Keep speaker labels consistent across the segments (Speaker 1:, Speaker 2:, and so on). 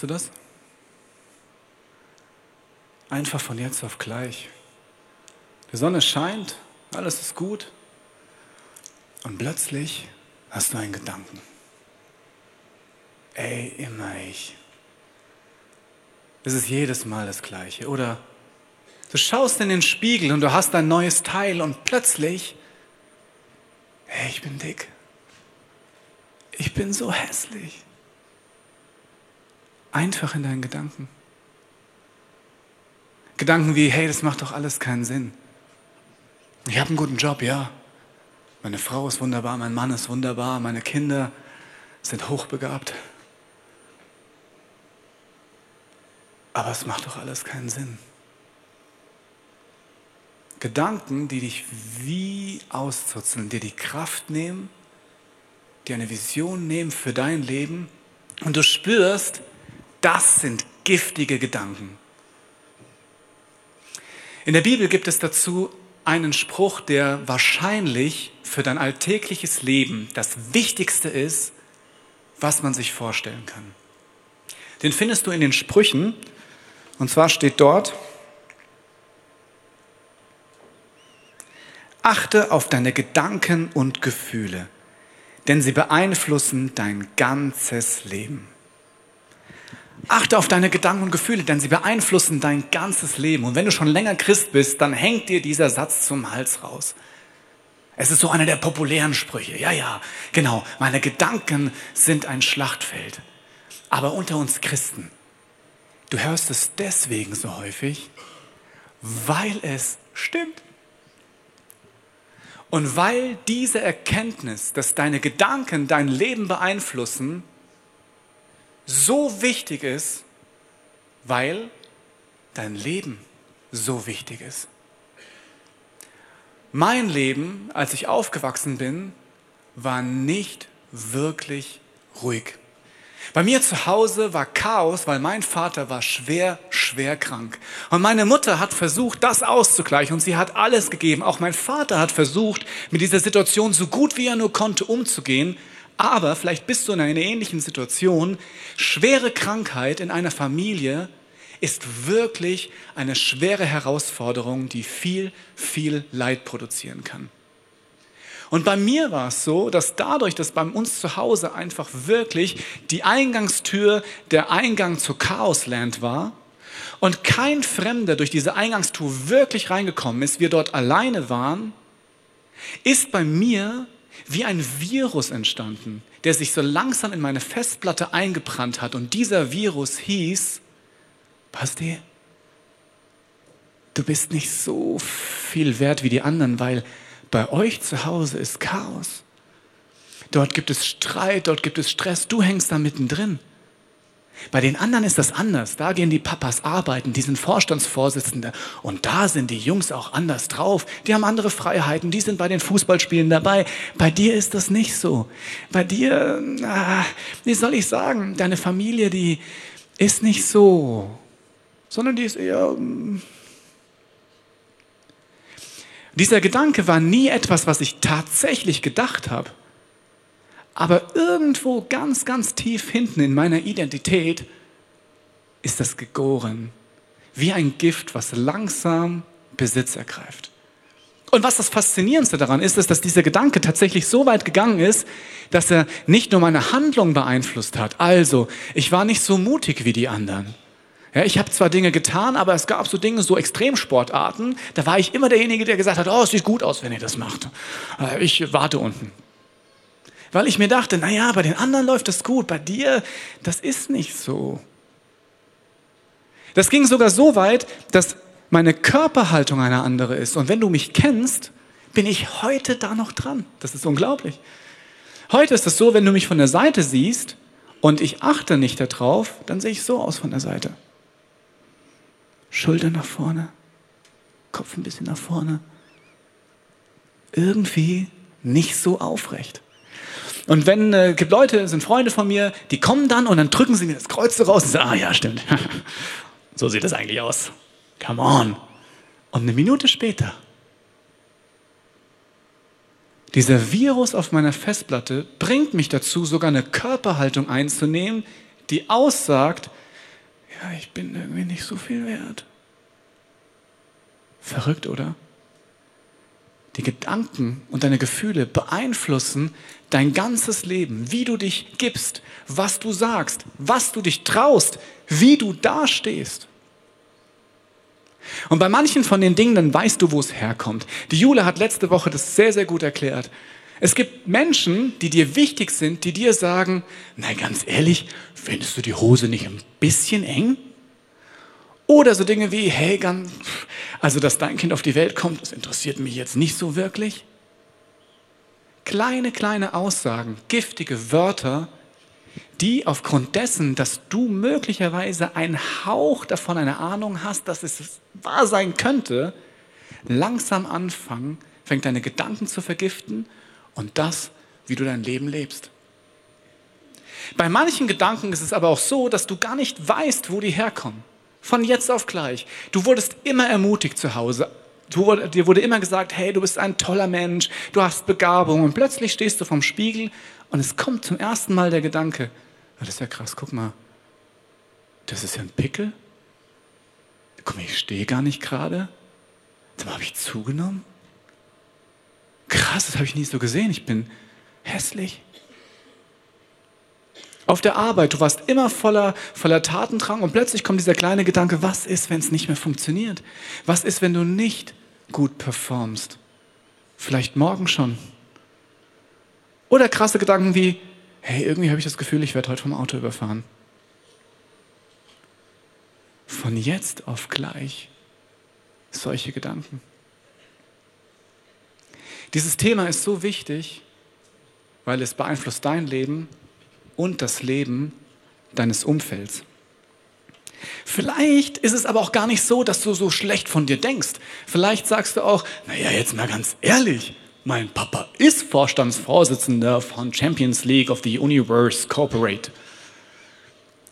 Speaker 1: Kennst du das? Einfach von jetzt auf gleich. Die Sonne scheint, alles ist gut. Und plötzlich hast du einen Gedanken. Ey, immer ich. Es ist jedes Mal das Gleiche. Oder du schaust in den Spiegel und du hast ein neues Teil und plötzlich, hey, ich bin dick. Ich bin so hässlich. Einfach in deinen Gedanken. Gedanken wie, hey, das macht doch alles keinen Sinn. Ich habe einen guten Job, ja. Meine Frau ist wunderbar, mein Mann ist wunderbar, meine Kinder sind hochbegabt. Aber es macht doch alles keinen Sinn. Gedanken, die dich wie auszuzeln, dir die Kraft nehmen, dir eine Vision nehmen für dein Leben und du spürst, das sind giftige Gedanken. In der Bibel gibt es dazu einen Spruch, der wahrscheinlich für dein alltägliches Leben das Wichtigste ist, was man sich vorstellen kann. Den findest du in den Sprüchen. Und zwar steht dort, achte auf deine Gedanken und Gefühle, denn sie beeinflussen dein ganzes Leben. Achte auf deine Gedanken und Gefühle, denn sie beeinflussen dein ganzes Leben. Und wenn du schon länger Christ bist, dann hängt dir dieser Satz zum Hals raus. Es ist so einer der populären Sprüche. Ja, ja, genau. Meine Gedanken sind ein Schlachtfeld. Aber unter uns Christen, du hörst es deswegen so häufig, weil es stimmt. Und weil diese Erkenntnis, dass deine Gedanken dein Leben beeinflussen, so wichtig ist, weil dein Leben so wichtig ist. Mein Leben, als ich aufgewachsen bin, war nicht wirklich ruhig. Bei mir zu Hause war Chaos, weil mein Vater war schwer, schwer krank. Und meine Mutter hat versucht, das auszugleichen und sie hat alles gegeben. Auch mein Vater hat versucht, mit dieser Situation so gut wie er nur konnte umzugehen. Aber vielleicht bist du in einer ähnlichen Situation. Schwere Krankheit in einer Familie ist wirklich eine schwere Herausforderung, die viel, viel Leid produzieren kann. Und bei mir war es so, dass dadurch, dass bei uns zu Hause einfach wirklich die Eingangstür der Eingang zur Chaosland war und kein Fremder durch diese Eingangstür wirklich reingekommen ist, wir dort alleine waren, ist bei mir wie ein Virus entstanden, der sich so langsam in meine Festplatte eingebrannt hat. Und dieser Virus hieß, Basti, du bist nicht so viel wert wie die anderen, weil bei euch zu Hause ist Chaos. Dort gibt es Streit, dort gibt es Stress, du hängst da mittendrin. Bei den anderen ist das anders. Da gehen die Papas arbeiten, die sind Vorstandsvorsitzende. Und da sind die Jungs auch anders drauf. Die haben andere Freiheiten, die sind bei den Fußballspielen dabei. Bei dir ist das nicht so. Bei dir, ah, wie soll ich sagen, deine Familie, die ist nicht so, sondern die ist eher mm, dieser Gedanke war nie etwas, was ich tatsächlich gedacht habe. Aber irgendwo ganz, ganz tief hinten in meiner Identität ist das gegoren. Wie ein Gift, was langsam Besitz ergreift. Und was das Faszinierendste daran ist, ist, dass dieser Gedanke tatsächlich so weit gegangen ist, dass er nicht nur meine Handlung beeinflusst hat. Also, ich war nicht so mutig wie die anderen. Ja, ich habe zwar Dinge getan, aber es gab so Dinge, so Extremsportarten, da war ich immer derjenige, der gesagt hat, oh, es sieht gut aus, wenn ihr das macht. Äh, ich warte unten. Weil ich mir dachte, naja, bei den anderen läuft das gut, bei dir, das ist nicht so. Das ging sogar so weit, dass meine Körperhaltung eine andere ist. Und wenn du mich kennst, bin ich heute da noch dran. Das ist unglaublich. Heute ist es so, wenn du mich von der Seite siehst und ich achte nicht darauf, dann sehe ich so aus von der Seite. Schulter nach vorne, Kopf ein bisschen nach vorne. Irgendwie nicht so aufrecht. Und wenn äh, gibt Leute, sind Freunde von mir, die kommen dann und dann drücken sie mir das Kreuz so raus und sagen, ah ja, stimmt. so sieht das eigentlich aus. Come on. Und eine Minute später, dieser Virus auf meiner Festplatte bringt mich dazu, sogar eine Körperhaltung einzunehmen, die aussagt, ja, ich bin irgendwie nicht so viel wert. Verrückt, oder? Die Gedanken und deine Gefühle beeinflussen dein ganzes Leben, wie du dich gibst, was du sagst, was du dich traust, wie du dastehst. Und bei manchen von den Dingen, dann weißt du, wo es herkommt. Die Jule hat letzte Woche das sehr, sehr gut erklärt. Es gibt Menschen, die dir wichtig sind, die dir sagen, na ganz ehrlich, findest du die Hose nicht ein bisschen eng? Oder so Dinge wie, hey, ganz, also dass dein Kind auf die Welt kommt, das interessiert mich jetzt nicht so wirklich. Kleine, kleine Aussagen, giftige Wörter, die aufgrund dessen, dass du möglicherweise einen Hauch davon, eine Ahnung hast, dass es wahr sein könnte, langsam anfangen, fängt deine Gedanken zu vergiften und das, wie du dein Leben lebst. Bei manchen Gedanken ist es aber auch so, dass du gar nicht weißt, wo die herkommen. Von jetzt auf gleich. Du wurdest immer ermutigt zu Hause. Du, dir wurde immer gesagt, hey, du bist ein toller Mensch, du hast Begabung. Und plötzlich stehst du vorm Spiegel und es kommt zum ersten Mal der Gedanke, das ist ja krass, guck mal, das ist ja ein Pickel. Guck mal, ich stehe gar nicht gerade. Dann habe ich zugenommen. Krass, das habe ich nie so gesehen. Ich bin hässlich. Auf der Arbeit, du warst immer voller, voller Tatendrang und plötzlich kommt dieser kleine Gedanke, was ist, wenn es nicht mehr funktioniert? Was ist, wenn du nicht gut performst? Vielleicht morgen schon. Oder krasse Gedanken wie, hey, irgendwie habe ich das Gefühl, ich werde heute vom Auto überfahren. Von jetzt auf gleich solche Gedanken. Dieses Thema ist so wichtig, weil es beeinflusst dein Leben und das Leben deines Umfelds. Vielleicht ist es aber auch gar nicht so, dass du so schlecht von dir denkst. Vielleicht sagst du auch, naja, jetzt mal ganz ehrlich, mein Papa ist Vorstandsvorsitzender von Champions League of the Universe Corporate.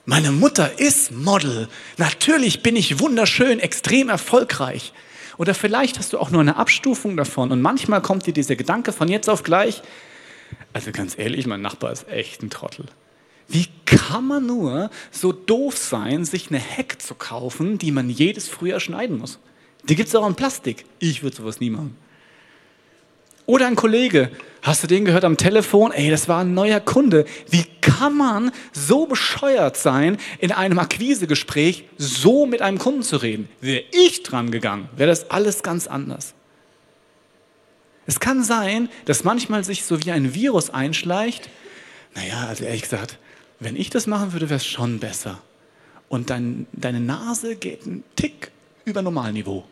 Speaker 1: Meine Mutter ist Model. Natürlich bin ich wunderschön, extrem erfolgreich. Oder vielleicht hast du auch nur eine Abstufung davon und manchmal kommt dir dieser Gedanke von jetzt auf gleich, also ganz ehrlich, mein Nachbar ist echt ein Trottel. Wie kann man nur so doof sein, sich eine Heck zu kaufen, die man jedes Frühjahr schneiden muss? Die gibt es auch in Plastik. Ich würde sowas nie machen. Oder ein Kollege, Hast du den gehört am Telefon? Ey, das war ein neuer Kunde. Wie kann man so bescheuert sein, in einem Akquisegespräch so mit einem Kunden zu reden? Wäre ich dran gegangen, wäre das alles ganz anders. Es kann sein, dass manchmal sich so wie ein Virus einschleicht. Naja, also ehrlich gesagt, wenn ich das machen würde, wäre es schon besser. Und dein, deine Nase geht einen Tick über Normalniveau.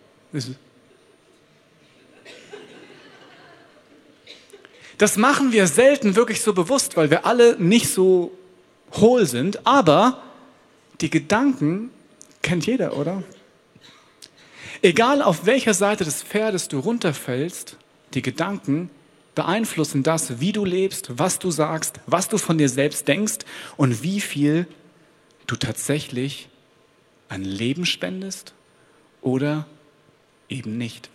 Speaker 1: Das machen wir selten wirklich so bewusst, weil wir alle nicht so hohl sind. Aber die Gedanken kennt jeder, oder? Egal auf welcher Seite des Pferdes du runterfällst, die Gedanken beeinflussen das, wie du lebst, was du sagst, was du von dir selbst denkst und wie viel du tatsächlich an Leben spendest oder eben nicht.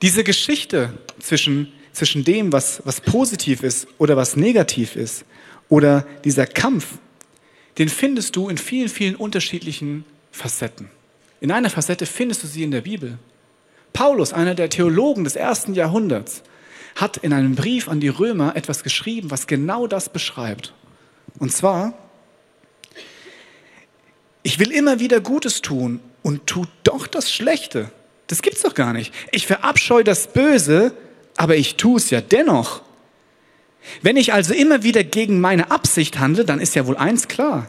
Speaker 1: Diese Geschichte zwischen, zwischen dem, was, was positiv ist oder was negativ ist, oder dieser Kampf, den findest du in vielen, vielen unterschiedlichen Facetten. In einer Facette findest du sie in der Bibel. Paulus, einer der Theologen des ersten Jahrhunderts, hat in einem Brief an die Römer etwas geschrieben, was genau das beschreibt. Und zwar, ich will immer wieder Gutes tun und tu doch das Schlechte. Das gibt's doch gar nicht. Ich verabscheue das Böse, aber ich tue es ja dennoch. Wenn ich also immer wieder gegen meine Absicht handle, dann ist ja wohl eins klar.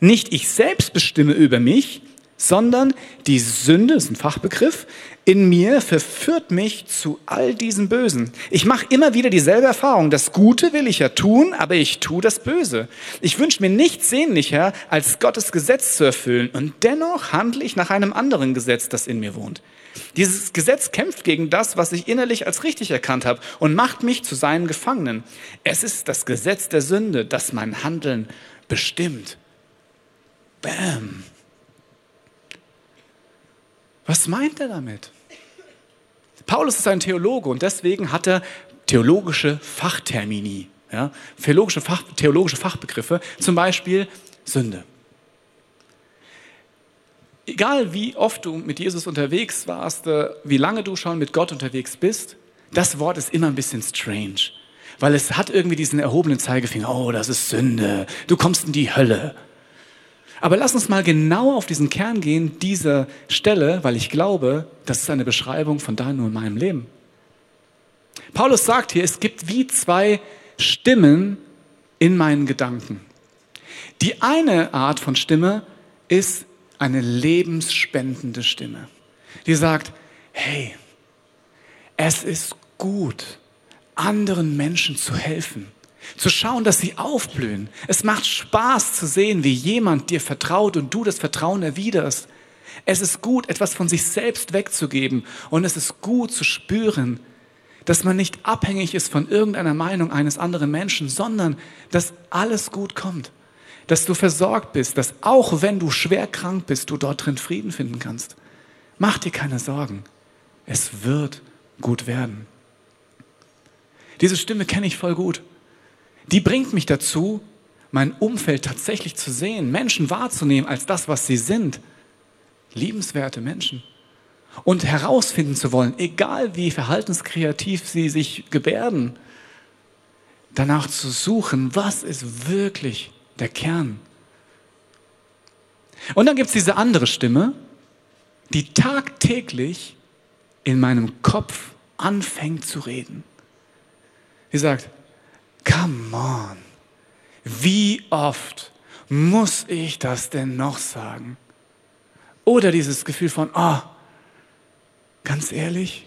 Speaker 1: Nicht ich selbst bestimme über mich, sondern die Sünde, das ist ein Fachbegriff, in mir verführt mich zu all diesem Bösen. Ich mache immer wieder dieselbe Erfahrung. Das Gute will ich ja tun, aber ich tue das Böse. Ich wünsche mir nichts sehnlicher, als Gottes Gesetz zu erfüllen. Und dennoch handle ich nach einem anderen Gesetz, das in mir wohnt. Dieses Gesetz kämpft gegen das, was ich innerlich als richtig erkannt habe und macht mich zu seinen Gefangenen. Es ist das Gesetz der Sünde, das mein Handeln bestimmt. Bam. Was meint er damit? Paulus ist ein Theologe und deswegen hat er theologische Fachtermini, ja, theologische, Fach, theologische Fachbegriffe, zum Beispiel Sünde. Egal wie oft du mit Jesus unterwegs warst, äh, wie lange du schon mit Gott unterwegs bist, das Wort ist immer ein bisschen strange, weil es hat irgendwie diesen erhobenen Zeigefinger, oh, das ist Sünde, du kommst in die Hölle. Aber lass uns mal genau auf diesen Kern gehen, dieser Stelle, weil ich glaube, das ist eine Beschreibung von deinem und meinem Leben. Paulus sagt hier, es gibt wie zwei Stimmen in meinen Gedanken. Die eine Art von Stimme ist eine lebensspendende Stimme, die sagt, hey, es ist gut, anderen Menschen zu helfen. Zu schauen, dass sie aufblühen. Es macht Spaß zu sehen, wie jemand dir vertraut und du das Vertrauen erwiderst. Es ist gut, etwas von sich selbst wegzugeben. Und es ist gut zu spüren, dass man nicht abhängig ist von irgendeiner Meinung eines anderen Menschen, sondern dass alles gut kommt. Dass du versorgt bist, dass auch wenn du schwer krank bist, du dort drin Frieden finden kannst. Mach dir keine Sorgen. Es wird gut werden. Diese Stimme kenne ich voll gut die bringt mich dazu, mein Umfeld tatsächlich zu sehen, Menschen wahrzunehmen als das, was sie sind. Liebenswerte Menschen. Und herausfinden zu wollen, egal wie verhaltenskreativ sie sich gebärden, danach zu suchen, was ist wirklich der Kern. Und dann gibt es diese andere Stimme, die tagtäglich in meinem Kopf anfängt zu reden. Die sagt, Come on. Wie oft muss ich das denn noch sagen? Oder dieses Gefühl von, oh, ganz ehrlich,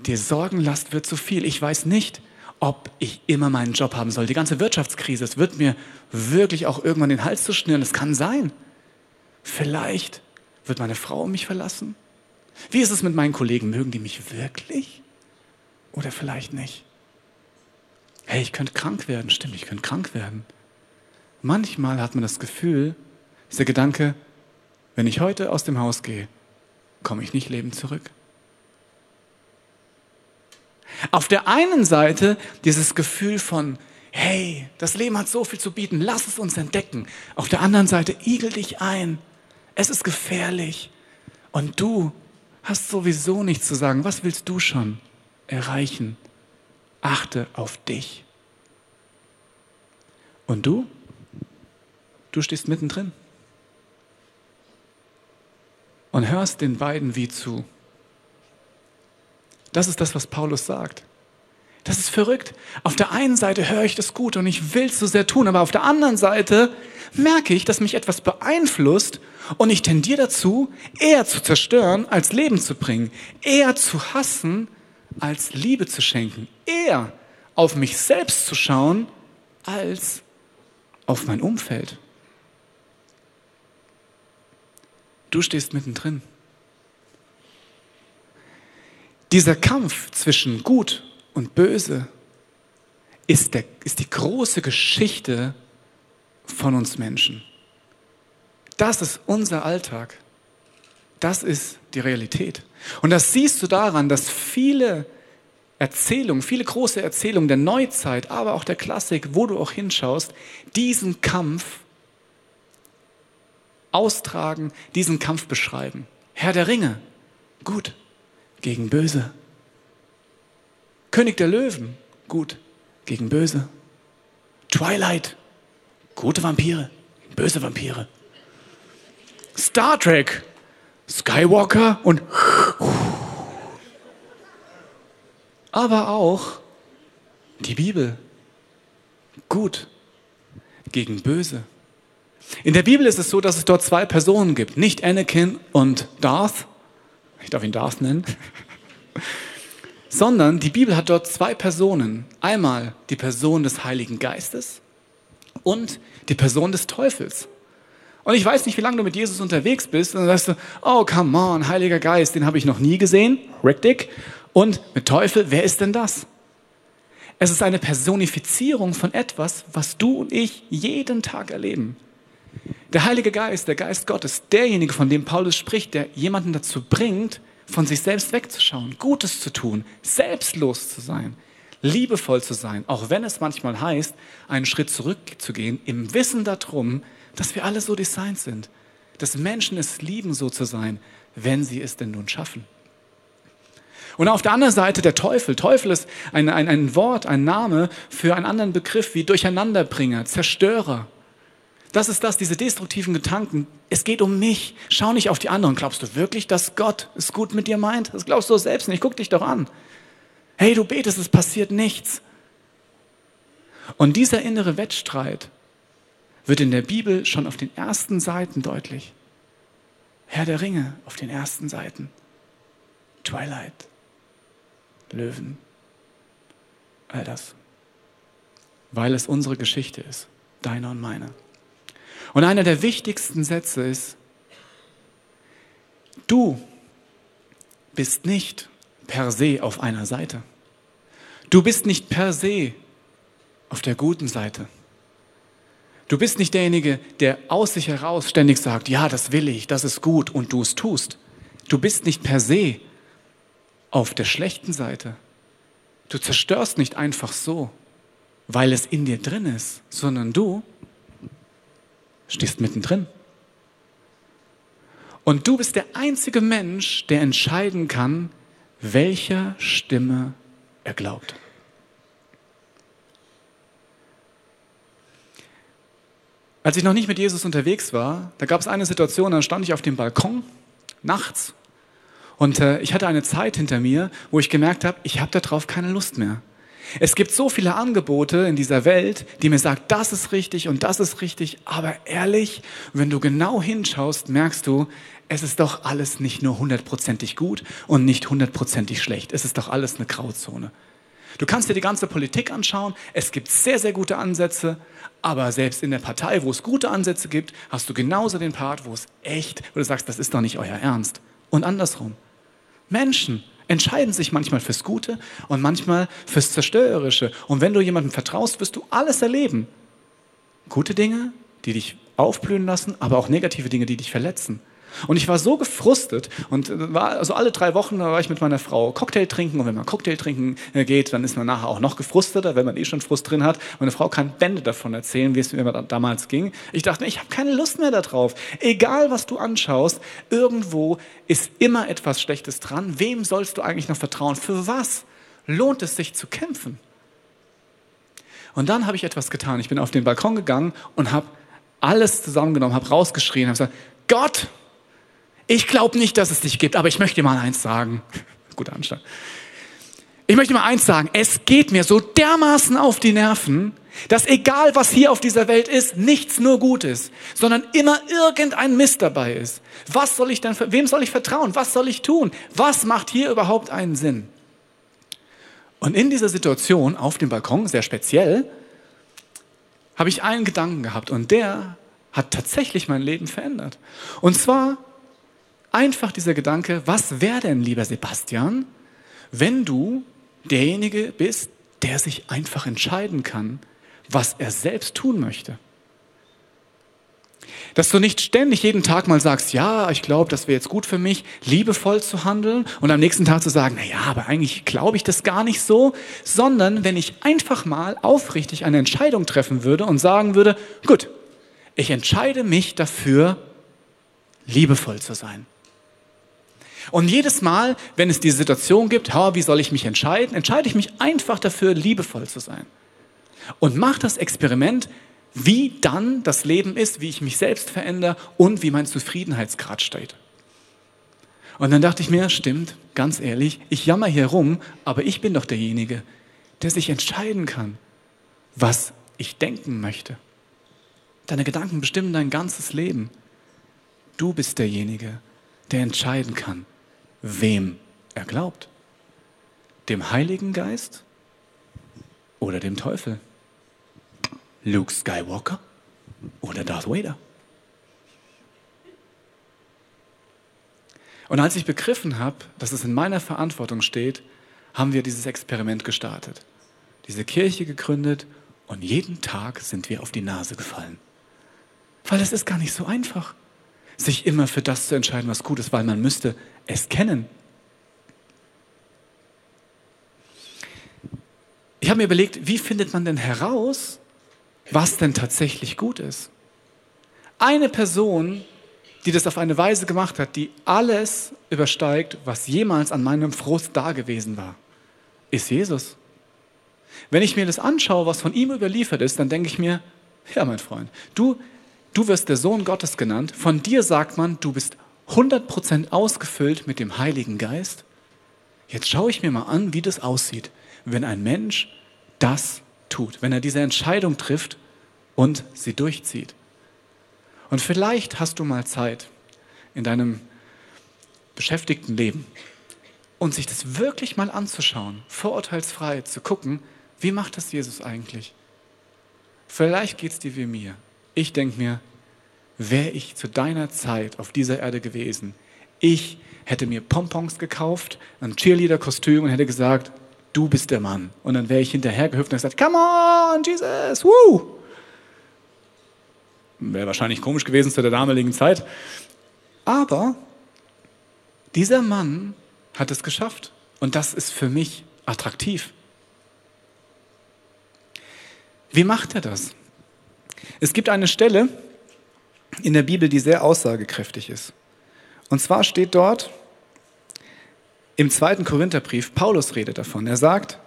Speaker 1: die Sorgenlast wird zu viel. Ich weiß nicht, ob ich immer meinen Job haben soll. Die ganze Wirtschaftskrise, es wird mir wirklich auch irgendwann den Hals zu schnüren. Es kann sein. Vielleicht wird meine Frau mich verlassen. Wie ist es mit meinen Kollegen? Mögen die mich wirklich? Oder vielleicht nicht? Hey, ich könnte krank werden. Stimmt, ich könnte krank werden. Manchmal hat man das Gefühl, dieser Gedanke, wenn ich heute aus dem Haus gehe, komme ich nicht lebend zurück. Auf der einen Seite dieses Gefühl von, hey, das Leben hat so viel zu bieten, lass es uns entdecken. Auf der anderen Seite, igel dich ein, es ist gefährlich. Und du hast sowieso nichts zu sagen, was willst du schon? erreichen. Achte auf dich. Und du? Du stehst mittendrin und hörst den beiden wie zu. Das ist das, was Paulus sagt. Das ist verrückt. Auf der einen Seite höre ich das gut und ich will es so sehr tun, aber auf der anderen Seite merke ich, dass mich etwas beeinflusst und ich tendiere dazu, eher zu zerstören, als Leben zu bringen, eher zu hassen, als Liebe zu schenken, eher auf mich selbst zu schauen, als auf mein Umfeld. Du stehst mittendrin. Dieser Kampf zwischen Gut und Böse ist, der, ist die große Geschichte von uns Menschen. Das ist unser Alltag. Das ist die Realität. Und das siehst du daran, dass viele Erzählungen, viele große Erzählungen der Neuzeit, aber auch der Klassik, wo du auch hinschaust, diesen Kampf austragen, diesen Kampf beschreiben. Herr der Ringe, gut, gegen böse. König der Löwen, gut, gegen böse. Twilight, gute Vampire, böse Vampire. Star Trek, Skywalker und aber auch die Bibel. Gut gegen böse. In der Bibel ist es so, dass es dort zwei Personen gibt, nicht Anakin und Darth. Ich darf ihn Darth nennen sondern die Bibel hat dort zwei Personen. Einmal die Person des Heiligen Geistes und die Person des Teufels. Und ich weiß nicht, wie lange du mit Jesus unterwegs bist. Und dann sagst du, oh, come on, Heiliger Geist, den habe ich noch nie gesehen. Richtig. Und mit Teufel, wer ist denn das? Es ist eine Personifizierung von etwas, was du und ich jeden Tag erleben. Der Heilige Geist, der Geist Gottes, derjenige, von dem Paulus spricht, der jemanden dazu bringt, von sich selbst wegzuschauen, Gutes zu tun, selbstlos zu sein, liebevoll zu sein, auch wenn es manchmal heißt, einen Schritt zurückzugehen, im Wissen darum, dass wir alle so designt sind, dass Menschen es lieben, so zu sein, wenn sie es denn nun schaffen. Und auf der anderen Seite der Teufel. Teufel ist ein, ein, ein Wort, ein Name für einen anderen Begriff wie Durcheinanderbringer, Zerstörer, das ist das, diese destruktiven Gedanken. Es geht um mich. Schau nicht auf die anderen. Glaubst du wirklich, dass Gott es gut mit dir meint? Das glaubst du selbst nicht. Guck dich doch an. Hey, du betest, es passiert nichts. Und dieser innere Wettstreit wird in der Bibel schon auf den ersten Seiten deutlich. Herr der Ringe auf den ersten Seiten. Twilight. Löwen. All das. Weil es unsere Geschichte ist. Deine und meine. Und einer der wichtigsten Sätze ist, du bist nicht per se auf einer Seite. Du bist nicht per se auf der guten Seite. Du bist nicht derjenige, der aus sich heraus ständig sagt, ja, das will ich, das ist gut und du es tust. Du bist nicht per se auf der schlechten Seite. Du zerstörst nicht einfach so, weil es in dir drin ist, sondern du stehst mittendrin. Und du bist der einzige Mensch, der entscheiden kann, welcher Stimme er glaubt. Als ich noch nicht mit Jesus unterwegs war, da gab es eine Situation, da stand ich auf dem Balkon nachts und äh, ich hatte eine Zeit hinter mir, wo ich gemerkt habe, ich habe darauf keine Lust mehr. Es gibt so viele Angebote in dieser Welt, die mir sagen, das ist richtig und das ist richtig, aber ehrlich, wenn du genau hinschaust, merkst du, es ist doch alles nicht nur hundertprozentig gut und nicht hundertprozentig schlecht. Es ist doch alles eine Grauzone. Du kannst dir die ganze Politik anschauen. Es gibt sehr, sehr gute Ansätze. Aber selbst in der Partei, wo es gute Ansätze gibt, hast du genauso den Part, wo es echt, wo du sagst, das ist doch nicht euer Ernst. Und andersrum. Menschen entscheiden sich manchmal fürs Gute und manchmal fürs Zerstörerische. Und wenn du jemandem vertraust, wirst du alles erleben. Gute Dinge, die dich aufblühen lassen, aber auch negative Dinge, die dich verletzen. Und ich war so gefrustet und war, also alle drei Wochen war ich mit meiner Frau Cocktail trinken und wenn man Cocktail trinken äh, geht, dann ist man nachher auch noch gefrusteter, wenn man eh schon Frust drin hat. Meine Frau kann Bände davon erzählen, wie es mir damals ging. Ich dachte, ich habe keine Lust mehr darauf. Egal, was du anschaust, irgendwo ist immer etwas Schlechtes dran. Wem sollst du eigentlich noch vertrauen? Für was? lohnt es sich zu kämpfen. Und dann habe ich etwas getan. Ich bin auf den Balkon gegangen und habe alles zusammengenommen, habe rausgeschrien, habe gesagt, Gott, ich glaube nicht, dass es dich gibt, aber ich möchte dir mal eins sagen. Guter Anstand. Ich möchte mal eins sagen, es geht mir so dermaßen auf die Nerven, dass egal was hier auf dieser Welt ist, nichts nur gut ist, sondern immer irgendein Mist dabei ist. Was soll ich denn, wem soll ich vertrauen? Was soll ich tun? Was macht hier überhaupt einen Sinn? Und in dieser Situation auf dem Balkon, sehr speziell, habe ich einen Gedanken gehabt und der hat tatsächlich mein Leben verändert. Und zwar einfach dieser Gedanke, was wäre denn, lieber Sebastian, wenn du derjenige bist, der sich einfach entscheiden kann, was er selbst tun möchte. Dass du nicht ständig jeden Tag mal sagst, ja, ich glaube, das wäre jetzt gut für mich, liebevoll zu handeln und am nächsten Tag zu sagen, na ja, aber eigentlich glaube ich das gar nicht so, sondern wenn ich einfach mal aufrichtig eine Entscheidung treffen würde und sagen würde, gut, ich entscheide mich dafür, liebevoll zu sein. Und jedes Mal, wenn es die Situation gibt, wie soll ich mich entscheiden, entscheide ich mich einfach dafür, liebevoll zu sein. Und mache das Experiment, wie dann das Leben ist, wie ich mich selbst verändere und wie mein Zufriedenheitsgrad steht. Und dann dachte ich mir, stimmt, ganz ehrlich, ich jammer hier rum, aber ich bin doch derjenige, der sich entscheiden kann, was ich denken möchte. Deine Gedanken bestimmen dein ganzes Leben. Du bist derjenige, der entscheiden kann, wem er glaubt. Dem Heiligen Geist oder dem Teufel. Luke Skywalker oder Darth Vader. Und als ich begriffen habe, dass es in meiner Verantwortung steht, haben wir dieses Experiment gestartet. Diese Kirche gegründet und jeden Tag sind wir auf die Nase gefallen. Weil es ist gar nicht so einfach, sich immer für das zu entscheiden, was gut ist, weil man müsste es kennen. Ich habe mir überlegt, wie findet man denn heraus, was denn tatsächlich gut ist? Eine Person, die das auf eine Weise gemacht hat, die alles übersteigt, was jemals an meinem Frust da gewesen war, ist Jesus. Wenn ich mir das anschaue, was von ihm überliefert ist, dann denke ich mir, ja, mein Freund, du, du wirst der Sohn Gottes genannt. Von dir sagt man, du bist 100% ausgefüllt mit dem Heiligen Geist. Jetzt schaue ich mir mal an, wie das aussieht, wenn ein Mensch das tut, wenn er diese Entscheidung trifft und sie durchzieht. Und vielleicht hast du mal Zeit in deinem beschäftigten Leben und sich das wirklich mal anzuschauen, vorurteilsfrei zu gucken, wie macht das Jesus eigentlich? Vielleicht geht es dir wie mir. Ich denke mir, wäre ich zu deiner Zeit auf dieser Erde gewesen, ich hätte mir Pompons gekauft, ein Cheerleader-Kostüm und hätte gesagt, du bist der Mann. Und dann wäre ich hinterhergehüpft und gesagt, come on, Jesus, woo! Wäre wahrscheinlich komisch gewesen zu der damaligen Zeit. Aber dieser Mann hat es geschafft. Und das ist für mich attraktiv. Wie macht er das? Es gibt eine Stelle, in der Bibel, die sehr aussagekräftig ist. Und zwar steht dort im zweiten Korintherbrief, Paulus redet davon. Er sagt,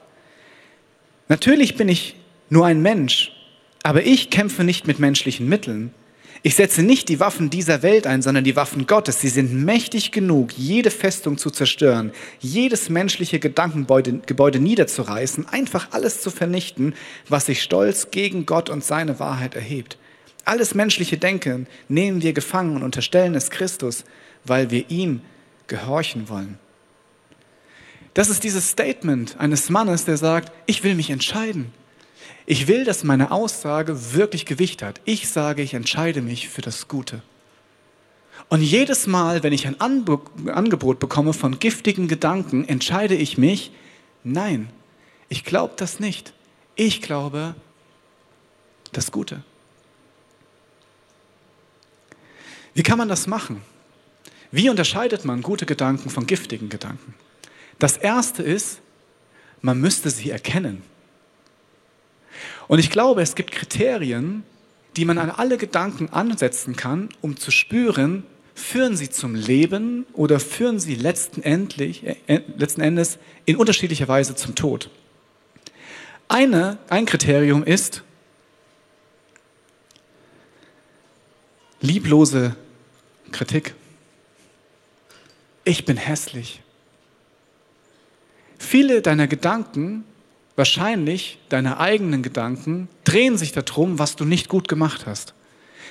Speaker 1: natürlich bin ich nur ein Mensch, aber ich kämpfe nicht mit menschlichen Mitteln. Ich setze nicht die Waffen dieser Welt ein, sondern die Waffen Gottes. Sie sind mächtig genug, jede Festung zu zerstören, jedes menschliche Gedankengebäude niederzureißen, einfach alles zu vernichten, was sich stolz gegen Gott und seine Wahrheit erhebt. Alles menschliche Denken nehmen wir gefangen und unterstellen es Christus, weil wir ihm gehorchen wollen. Das ist dieses Statement eines Mannes, der sagt, ich will mich entscheiden. Ich will, dass meine Aussage wirklich Gewicht hat. Ich sage, ich entscheide mich für das Gute. Und jedes Mal, wenn ich ein Angebot bekomme von giftigen Gedanken, entscheide ich mich, nein, ich glaube das nicht. Ich glaube das Gute. Wie kann man das machen? Wie unterscheidet man gute Gedanken von giftigen Gedanken? Das Erste ist, man müsste sie erkennen. Und ich glaube, es gibt Kriterien, die man an alle Gedanken ansetzen kann, um zu spüren, führen sie zum Leben oder führen sie letzten, äh, letzten Endes in unterschiedlicher Weise zum Tod. Eine, ein Kriterium ist lieblose Kritik. Ich bin hässlich. Viele deiner Gedanken, wahrscheinlich deine eigenen Gedanken, drehen sich darum, was du nicht gut gemacht hast.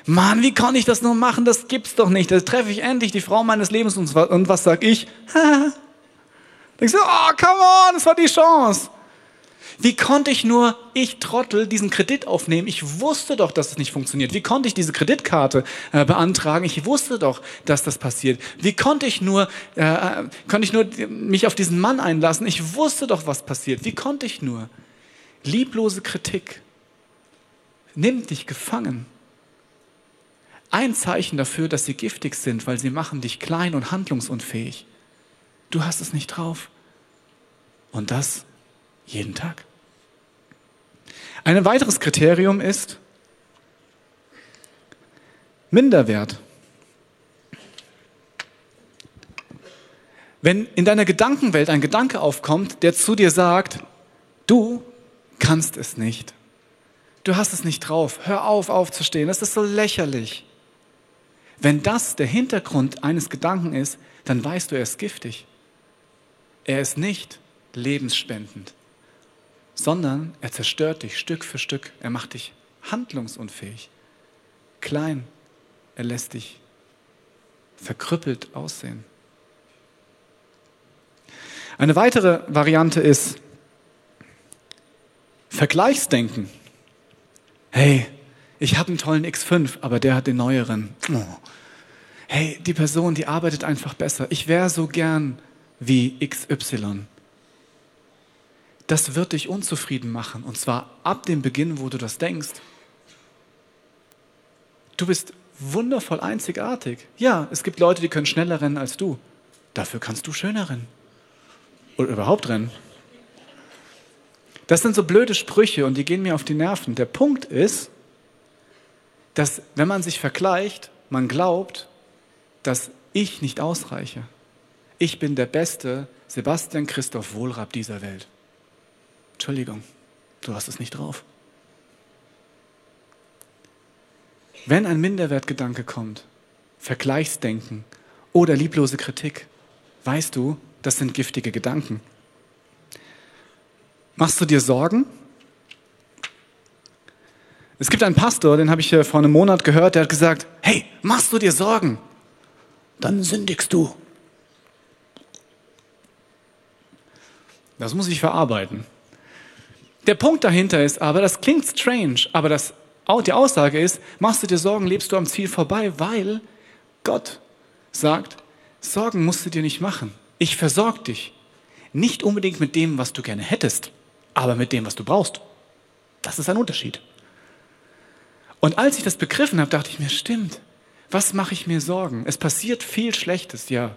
Speaker 1: Mann, wie kann ich das nur machen? Das gibt's doch nicht. Da treffe ich endlich die Frau meines Lebens und, was sag ich? Denkst du, oh, come on, das war die Chance. Wie konnte ich nur, ich Trottel, diesen Kredit aufnehmen? Ich wusste doch, dass es nicht funktioniert. Wie konnte ich diese Kreditkarte äh, beantragen? Ich wusste doch, dass das passiert. Wie konnte ich nur, äh, konnte ich nur mich auf diesen Mann einlassen? Ich wusste doch, was passiert. Wie konnte ich nur? Lieblose Kritik nimmt dich gefangen. Ein Zeichen dafür, dass sie giftig sind, weil sie machen dich klein und handlungsunfähig. Du hast es nicht drauf. Und das jeden Tag. Ein weiteres Kriterium ist Minderwert. Wenn in deiner Gedankenwelt ein Gedanke aufkommt, der zu dir sagt, du kannst es nicht, du hast es nicht drauf, hör auf aufzustehen, das ist so lächerlich. Wenn das der Hintergrund eines Gedanken ist, dann weißt du, er ist giftig. Er ist nicht lebensspendend sondern er zerstört dich Stück für Stück. Er macht dich handlungsunfähig, klein. Er lässt dich verkrüppelt aussehen. Eine weitere Variante ist Vergleichsdenken. Hey, ich habe einen tollen X5, aber der hat den neueren. Hey, die Person, die arbeitet einfach besser. Ich wäre so gern wie XY das wird dich unzufrieden machen. Und zwar ab dem Beginn, wo du das denkst. Du bist wundervoll einzigartig. Ja, es gibt Leute, die können schneller rennen als du. Dafür kannst du schöner rennen. Oder überhaupt rennen. Das sind so blöde Sprüche und die gehen mir auf die Nerven. Der Punkt ist, dass wenn man sich vergleicht, man glaubt, dass ich nicht ausreiche. Ich bin der beste Sebastian Christoph Wohlrab dieser Welt. Entschuldigung, du hast es nicht drauf. Wenn ein Minderwertgedanke kommt, Vergleichsdenken oder lieblose Kritik, weißt du, das sind giftige Gedanken. Machst du dir Sorgen? Es gibt einen Pastor, den habe ich vor einem Monat gehört, der hat gesagt, hey, machst du dir Sorgen? Dann sündigst du. Das muss ich verarbeiten. Der Punkt dahinter ist aber, das klingt strange, aber das, die Aussage ist, machst du dir Sorgen, lebst du am Ziel vorbei, weil Gott sagt, Sorgen musst du dir nicht machen. Ich versorge dich. Nicht unbedingt mit dem, was du gerne hättest, aber mit dem, was du brauchst. Das ist ein Unterschied. Und als ich das begriffen habe, dachte ich mir, stimmt, was mache ich mir Sorgen? Es passiert viel Schlechtes, ja.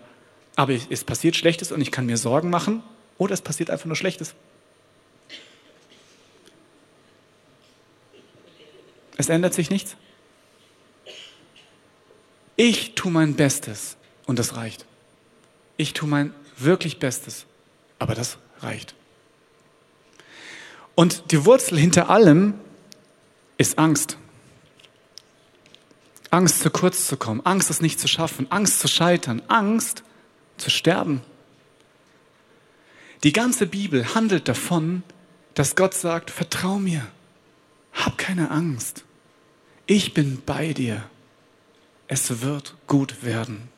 Speaker 1: Aber es passiert Schlechtes und ich kann mir Sorgen machen oder es passiert einfach nur Schlechtes. Es ändert sich nichts. Ich tue mein Bestes und das reicht. Ich tue mein wirklich Bestes, aber das reicht. Und die Wurzel hinter allem ist Angst. Angst, zu kurz zu kommen, Angst, es nicht zu schaffen, Angst zu scheitern, Angst zu sterben. Die ganze Bibel handelt davon, dass Gott sagt, vertrau mir, hab keine Angst. Ich bin bei dir. Es wird gut werden.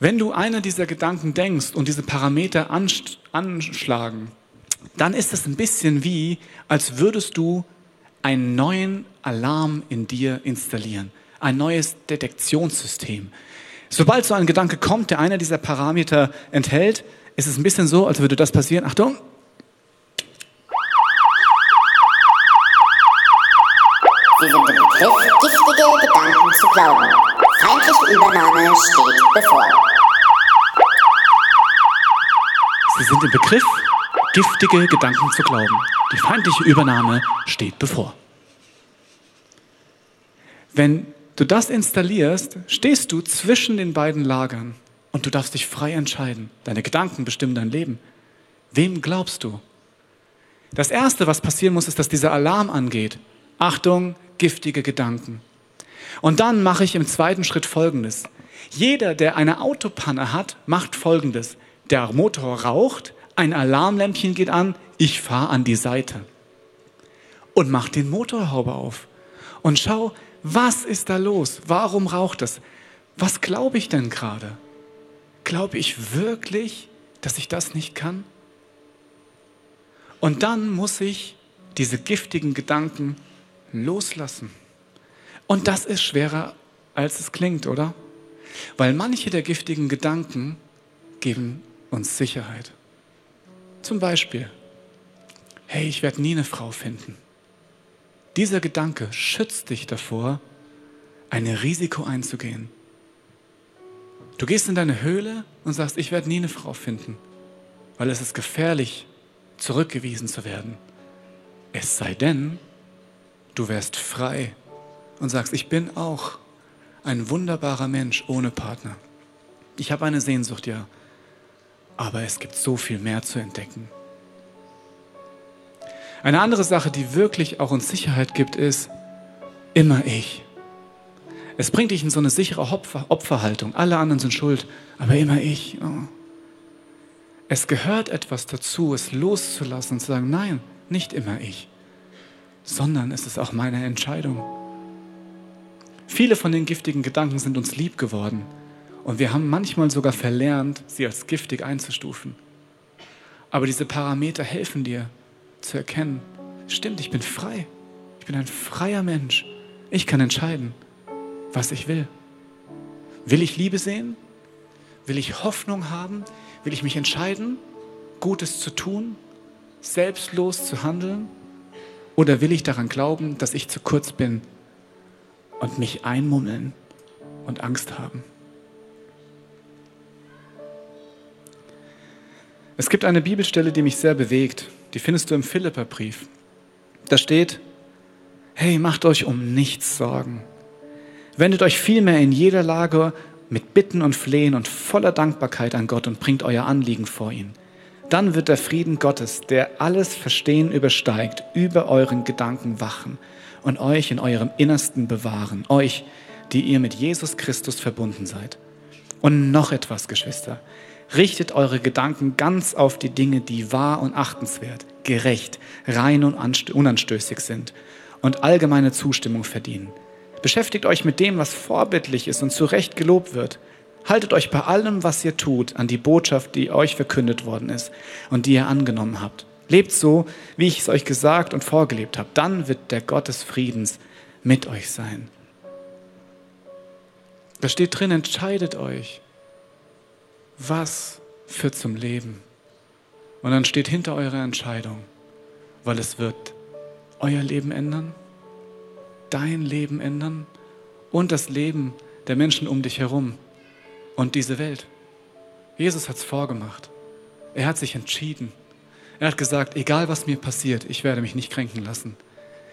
Speaker 1: Wenn du einer dieser Gedanken denkst und diese Parameter anschlagen, dann ist es ein bisschen wie, als würdest du einen neuen Alarm in dir installieren, ein neues Detektionssystem. Sobald so ein Gedanke kommt, der einer dieser Parameter enthält, ist es ein bisschen so, als würde das passieren. Achtung,
Speaker 2: Sie sind im Begriff, giftige Gedanken zu glauben. Feindliche Übernahme steht bevor.
Speaker 1: Sie sind im Begriff, giftige Gedanken zu glauben. Die feindliche Übernahme steht bevor. Wenn du das installierst, stehst du zwischen den beiden Lagern und du darfst dich frei entscheiden. Deine Gedanken bestimmen dein Leben. Wem glaubst du? Das Erste, was passieren muss, ist, dass dieser Alarm angeht. Achtung, giftige Gedanken. Und dann mache ich im zweiten Schritt Folgendes. Jeder, der eine Autopanne hat, macht Folgendes. Der Motor raucht, ein Alarmlämpchen geht an, ich fahre an die Seite. Und mach den Motorhaube auf. Und schau, was ist da los? Warum raucht es? Was glaube ich denn gerade? Glaube ich wirklich, dass ich das nicht kann? Und dann muss ich diese giftigen Gedanken loslassen. Und das ist schwerer, als es klingt, oder? Weil manche der giftigen Gedanken geben uns Sicherheit. Zum Beispiel, hey, ich werde nie eine Frau finden. Dieser Gedanke schützt dich davor, ein Risiko einzugehen. Du gehst in deine Höhle und sagst, ich werde nie eine Frau finden, weil es ist gefährlich, zurückgewiesen zu werden. Es sei denn, du wärst frei und sagst, ich bin auch ein wunderbarer Mensch ohne Partner. Ich habe eine Sehnsucht, ja, aber es gibt so viel mehr zu entdecken. Eine andere Sache, die wirklich auch uns Sicherheit gibt, ist immer ich. Es bringt dich in so eine sichere Opfer Opferhaltung. Alle anderen sind schuld, aber immer ich. Oh. Es gehört etwas dazu, es loszulassen und zu sagen, nein, nicht immer ich, sondern es ist auch meine Entscheidung. Viele von den giftigen Gedanken sind uns lieb geworden und wir haben manchmal sogar verlernt, sie als giftig einzustufen. Aber diese Parameter helfen dir zu erkennen, stimmt, ich bin frei. Ich bin ein freier Mensch. Ich kann entscheiden, was ich will. Will ich Liebe sehen? Will ich Hoffnung haben? Will ich mich entscheiden, Gutes zu tun, selbstlos zu handeln? Oder will ich daran glauben, dass ich zu kurz bin und mich einmummeln und Angst haben? Es gibt eine Bibelstelle, die mich sehr bewegt. Die findest du im Philipperbrief. Da steht, hey, macht euch um nichts Sorgen. Wendet euch vielmehr in jeder Lage mit Bitten und Flehen und voller Dankbarkeit an Gott und bringt euer Anliegen vor ihn. Dann wird der Frieden Gottes, der alles Verstehen übersteigt, über euren Gedanken wachen und euch in eurem Innersten bewahren, euch, die ihr mit Jesus Christus verbunden seid. Und noch etwas, Geschwister. Richtet eure Gedanken ganz auf die Dinge, die wahr und achtenswert, gerecht, rein und unanstößig sind und allgemeine Zustimmung verdienen. Beschäftigt euch mit dem, was vorbildlich ist und zu Recht gelobt wird. Haltet euch bei allem, was ihr tut, an die Botschaft, die euch verkündet worden ist und die ihr angenommen habt. Lebt so, wie ich es euch gesagt und vorgelebt habe. Dann wird der Gott des Friedens mit euch sein. Da steht drin, entscheidet euch, was führt zum Leben. Und dann steht hinter eurer Entscheidung, weil es wird euer Leben ändern dein Leben ändern und das Leben der Menschen um dich herum und diese Welt. Jesus hat es vorgemacht. Er hat sich entschieden. Er hat gesagt, egal was mir passiert, ich werde mich nicht kränken lassen.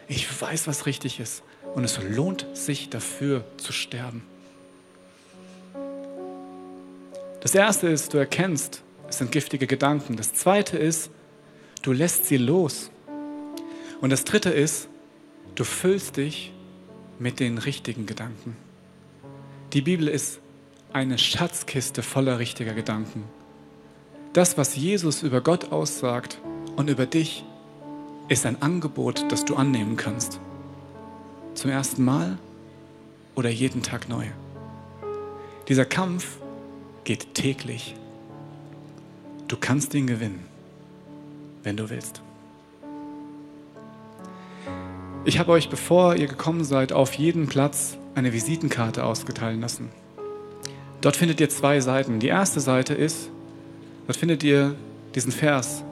Speaker 1: Ich weiß, was richtig ist. Und es lohnt sich dafür zu sterben. Das erste ist, du erkennst, es sind giftige Gedanken. Das zweite ist, du lässt sie los. Und das dritte ist, Du füllst dich mit den richtigen Gedanken. Die Bibel ist eine Schatzkiste voller richtiger Gedanken. Das, was Jesus über Gott aussagt und über dich, ist ein Angebot, das du annehmen kannst. Zum ersten Mal oder jeden Tag neu. Dieser Kampf geht täglich. Du kannst ihn gewinnen, wenn du willst. Ich habe euch, bevor ihr gekommen seid, auf jeden Platz eine Visitenkarte ausgeteilen lassen. Dort findet ihr zwei Seiten. Die erste Seite ist, dort findet ihr diesen Vers.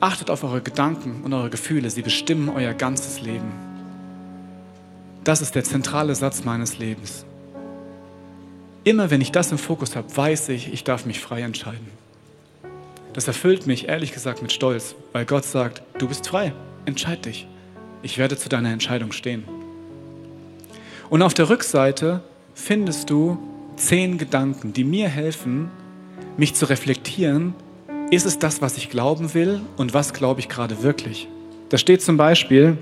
Speaker 1: Achtet auf eure Gedanken und eure Gefühle, sie bestimmen euer ganzes Leben. Das ist der zentrale Satz meines Lebens. Immer wenn ich das im Fokus habe, weiß ich, ich darf mich frei entscheiden. Das erfüllt mich ehrlich gesagt mit Stolz, weil Gott sagt, du bist frei, entscheid dich. Ich werde zu deiner Entscheidung stehen. Und auf der Rückseite findest du zehn Gedanken, die mir helfen, mich zu reflektieren, ist es das, was ich glauben will und was glaube ich gerade wirklich. Da steht zum Beispiel,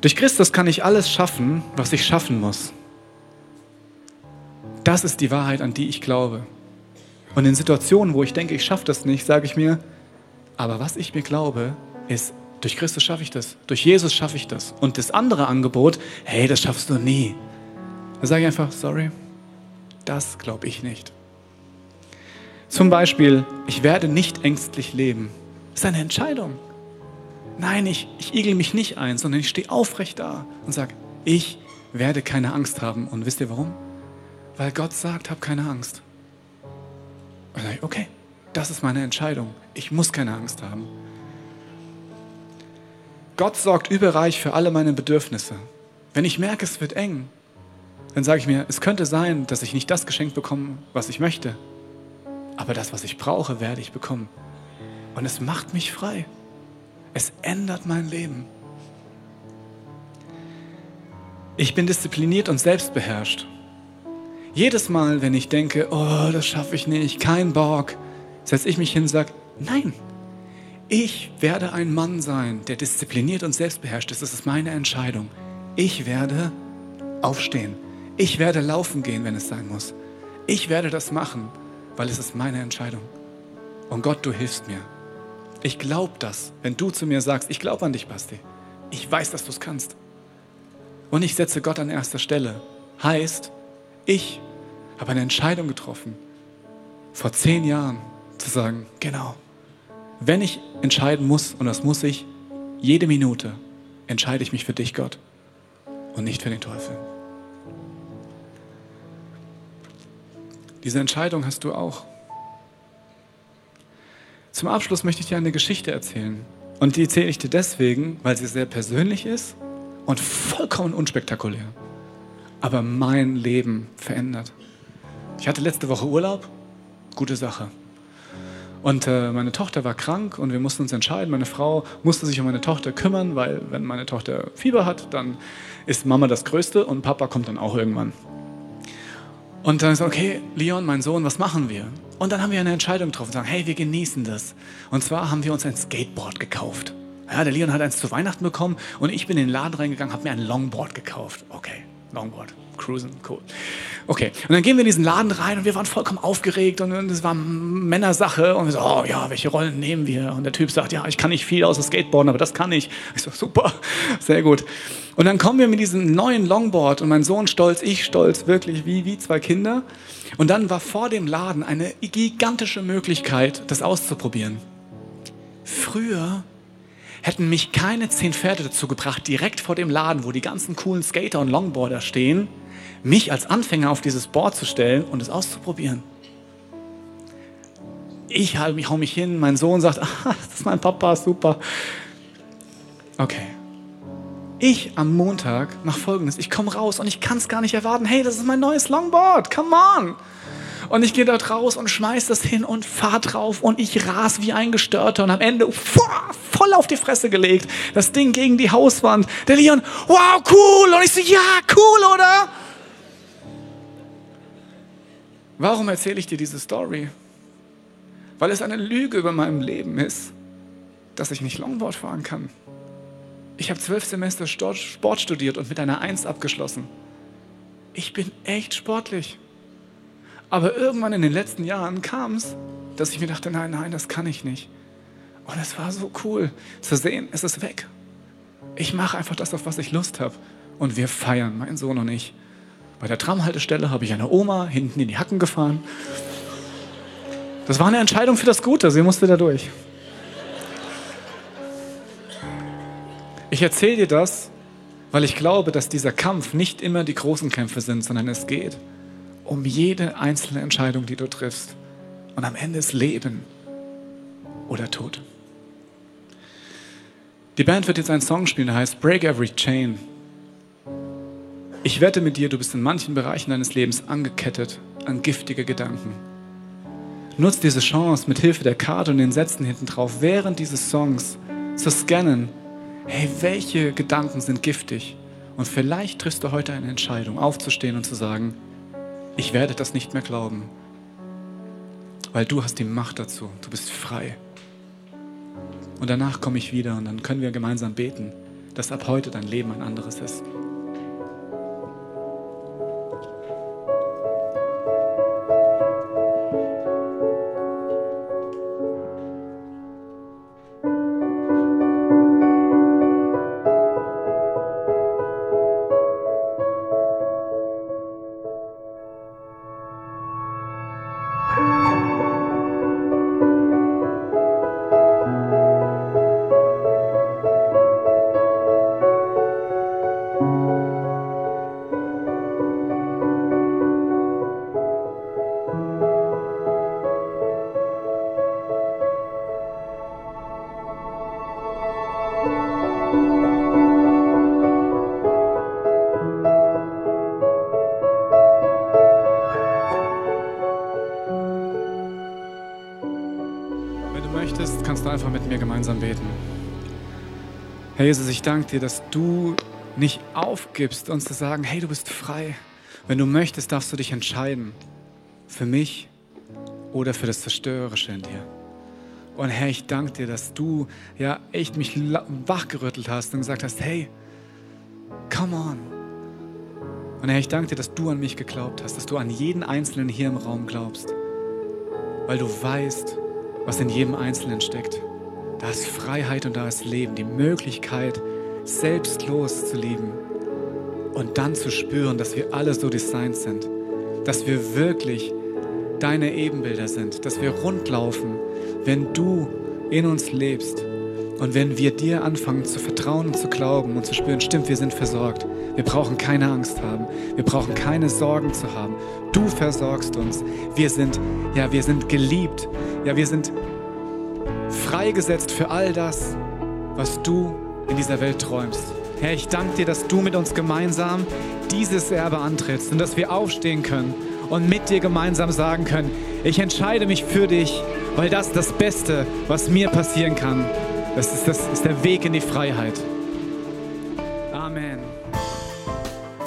Speaker 1: durch Christus kann ich alles schaffen, was ich schaffen muss. Das ist die Wahrheit, an die ich glaube. Und in Situationen, wo ich denke, ich schaffe das nicht, sage ich mir, aber was ich mir glaube, ist, durch Christus schaffe ich das. Durch Jesus schaffe ich das. Und das andere Angebot, hey, das schaffst du nie. Da sage ich einfach, sorry, das glaube ich nicht. Zum Beispiel, ich werde nicht ängstlich leben. Das ist eine Entscheidung. Nein, ich, ich igel mich nicht ein, sondern ich stehe aufrecht da und sage, ich werde keine Angst haben. Und wisst ihr warum? Weil Gott sagt, hab keine Angst. Und sage ich, okay, das ist meine Entscheidung. Ich muss keine Angst haben. Gott sorgt überreich für alle meine Bedürfnisse. Wenn ich merke, es wird eng, dann sage ich mir, es könnte sein, dass ich nicht das Geschenk bekomme, was ich möchte, aber das, was ich brauche, werde ich bekommen. Und es macht mich frei. Es ändert mein Leben. Ich bin diszipliniert und selbstbeherrscht. Jedes Mal, wenn ich denke, oh, das schaffe ich nicht, kein Bock, setze ich mich hin und sage, nein, ich werde ein Mann sein, der diszipliniert und selbstbeherrscht ist. Das ist meine Entscheidung. Ich werde aufstehen. Ich werde laufen gehen, wenn es sein muss. Ich werde das machen, weil es ist meine Entscheidung. Und Gott, du hilfst mir. Ich glaube das, wenn du zu mir sagst, ich glaube an dich, Basti. Ich weiß, dass du es kannst. Und ich setze Gott an erster Stelle. Heißt, ich habe eine Entscheidung getroffen, vor zehn Jahren zu sagen, genau, wenn ich entscheiden muss, und das muss ich, jede Minute entscheide ich mich für dich, Gott, und nicht für den Teufel. Diese Entscheidung hast du auch. Zum Abschluss möchte ich dir eine Geschichte erzählen. Und die erzähle ich dir deswegen, weil sie sehr persönlich ist und vollkommen unspektakulär. Aber mein Leben verändert. Ich hatte letzte Woche Urlaub. Gute Sache. Und äh, meine Tochter war krank und wir mussten uns entscheiden. Meine Frau musste sich um meine Tochter kümmern, weil wenn meine Tochter Fieber hat, dann ist Mama das Größte und Papa kommt dann auch irgendwann. Und dann ist okay, Leon, mein Sohn, was machen wir? Und dann haben wir eine Entscheidung getroffen, sagen, hey, wir genießen das. Und zwar haben wir uns ein Skateboard gekauft. Ja, der Leon hat eins zu Weihnachten bekommen und ich bin in den Laden reingegangen, habe mir ein Longboard gekauft. Okay, Longboard, cruisen, cool. Okay, und dann gehen wir in diesen Laden rein und wir waren vollkommen aufgeregt und es war Männersache und wir so, oh ja, welche Rollen nehmen wir? Und der Typ sagt, ja, ich kann nicht viel außer Skateboarden, aber das kann ich. Ich so, super, sehr gut. Und dann kommen wir mit diesem neuen Longboard und mein Sohn stolz, ich stolz, wirklich wie, wie zwei Kinder. Und dann war vor dem Laden eine gigantische Möglichkeit, das auszuprobieren. Früher hätten mich keine zehn Pferde dazu gebracht, direkt vor dem Laden, wo die ganzen coolen Skater und Longboarder stehen, mich als Anfänger auf dieses Board zu stellen und es auszuprobieren. Ich hau mich hin, mein Sohn sagt, ah, das ist mein Papa, super. Okay. Ich am Montag mache folgendes, ich komme raus und ich kann es gar nicht erwarten, hey, das ist mein neues Longboard, come on. Und ich gehe dort raus und schmeiß das hin und fahr drauf und ich ras wie ein Gestörter und am Ende voll auf die Fresse gelegt. Das Ding gegen die Hauswand. Der Leon, wow, cool. Und ich so, ja, cool, oder? Warum erzähle ich dir diese Story? Weil es eine Lüge über meinem Leben ist, dass ich nicht Longboard fahren kann. Ich habe zwölf Semester Sport studiert und mit einer Eins abgeschlossen. Ich bin echt sportlich. Aber irgendwann in den letzten Jahren kam es, dass ich mir dachte, nein, nein, das kann ich nicht. Und es war so cool zu sehen, es ist weg. Ich mache einfach das, auf was ich Lust habe. Und wir feiern, mein Sohn und ich. Bei der Tramhaltestelle habe ich eine Oma hinten in die Hacken gefahren. Das war eine Entscheidung für das Gute, sie musste da durch. Ich erzähle dir das, weil ich glaube, dass dieser Kampf nicht immer die großen Kämpfe sind, sondern es geht um jede einzelne Entscheidung, die du triffst. Und am Ende ist Leben oder Tod. Die Band wird jetzt einen Song spielen, der heißt Break Every Chain. Ich wette mit dir, du bist in manchen Bereichen deines Lebens angekettet an giftige Gedanken. Nutz diese Chance, mit Hilfe der Karte und den Sätzen hinten drauf, während dieses Songs zu scannen, hey, welche Gedanken sind giftig? Und vielleicht triffst du heute eine Entscheidung, aufzustehen und zu sagen, ich werde das nicht mehr glauben, weil du hast die Macht dazu, du bist frei. Und danach komme ich wieder und dann können wir gemeinsam beten, dass ab heute dein Leben ein anderes ist. Gemeinsam beten. Herr Jesus, ich danke dir, dass du nicht aufgibst, uns zu sagen, hey, du bist frei. Wenn du möchtest, darfst du dich entscheiden. Für mich oder für das Zerstörerische in dir. Und Herr, ich danke dir, dass du ja echt mich wachgerüttelt hast und gesagt hast, hey, come on. Und Herr, ich danke dir, dass du an mich geglaubt hast, dass du an jeden Einzelnen hier im Raum glaubst, weil du weißt, was in jedem Einzelnen steckt. Da ist Freiheit und da ist Leben, die Möglichkeit, selbstlos zu lieben und dann zu spüren, dass wir alle so designt sind, dass wir wirklich deine Ebenbilder sind, dass wir rundlaufen, wenn du in uns lebst und wenn wir dir anfangen zu vertrauen und zu glauben und zu spüren, stimmt, wir sind versorgt. Wir brauchen keine Angst haben. Wir brauchen keine Sorgen zu haben. Du versorgst uns. Wir sind, ja, wir sind geliebt. Ja, wir sind freigesetzt für all das, was du in dieser Welt träumst. Herr, ich danke dir, dass du mit uns gemeinsam dieses Erbe antrittst und dass wir aufstehen können und mit dir gemeinsam sagen können, ich entscheide mich für dich, weil das das Beste, was mir passieren kann. Das ist, das ist der Weg in die Freiheit.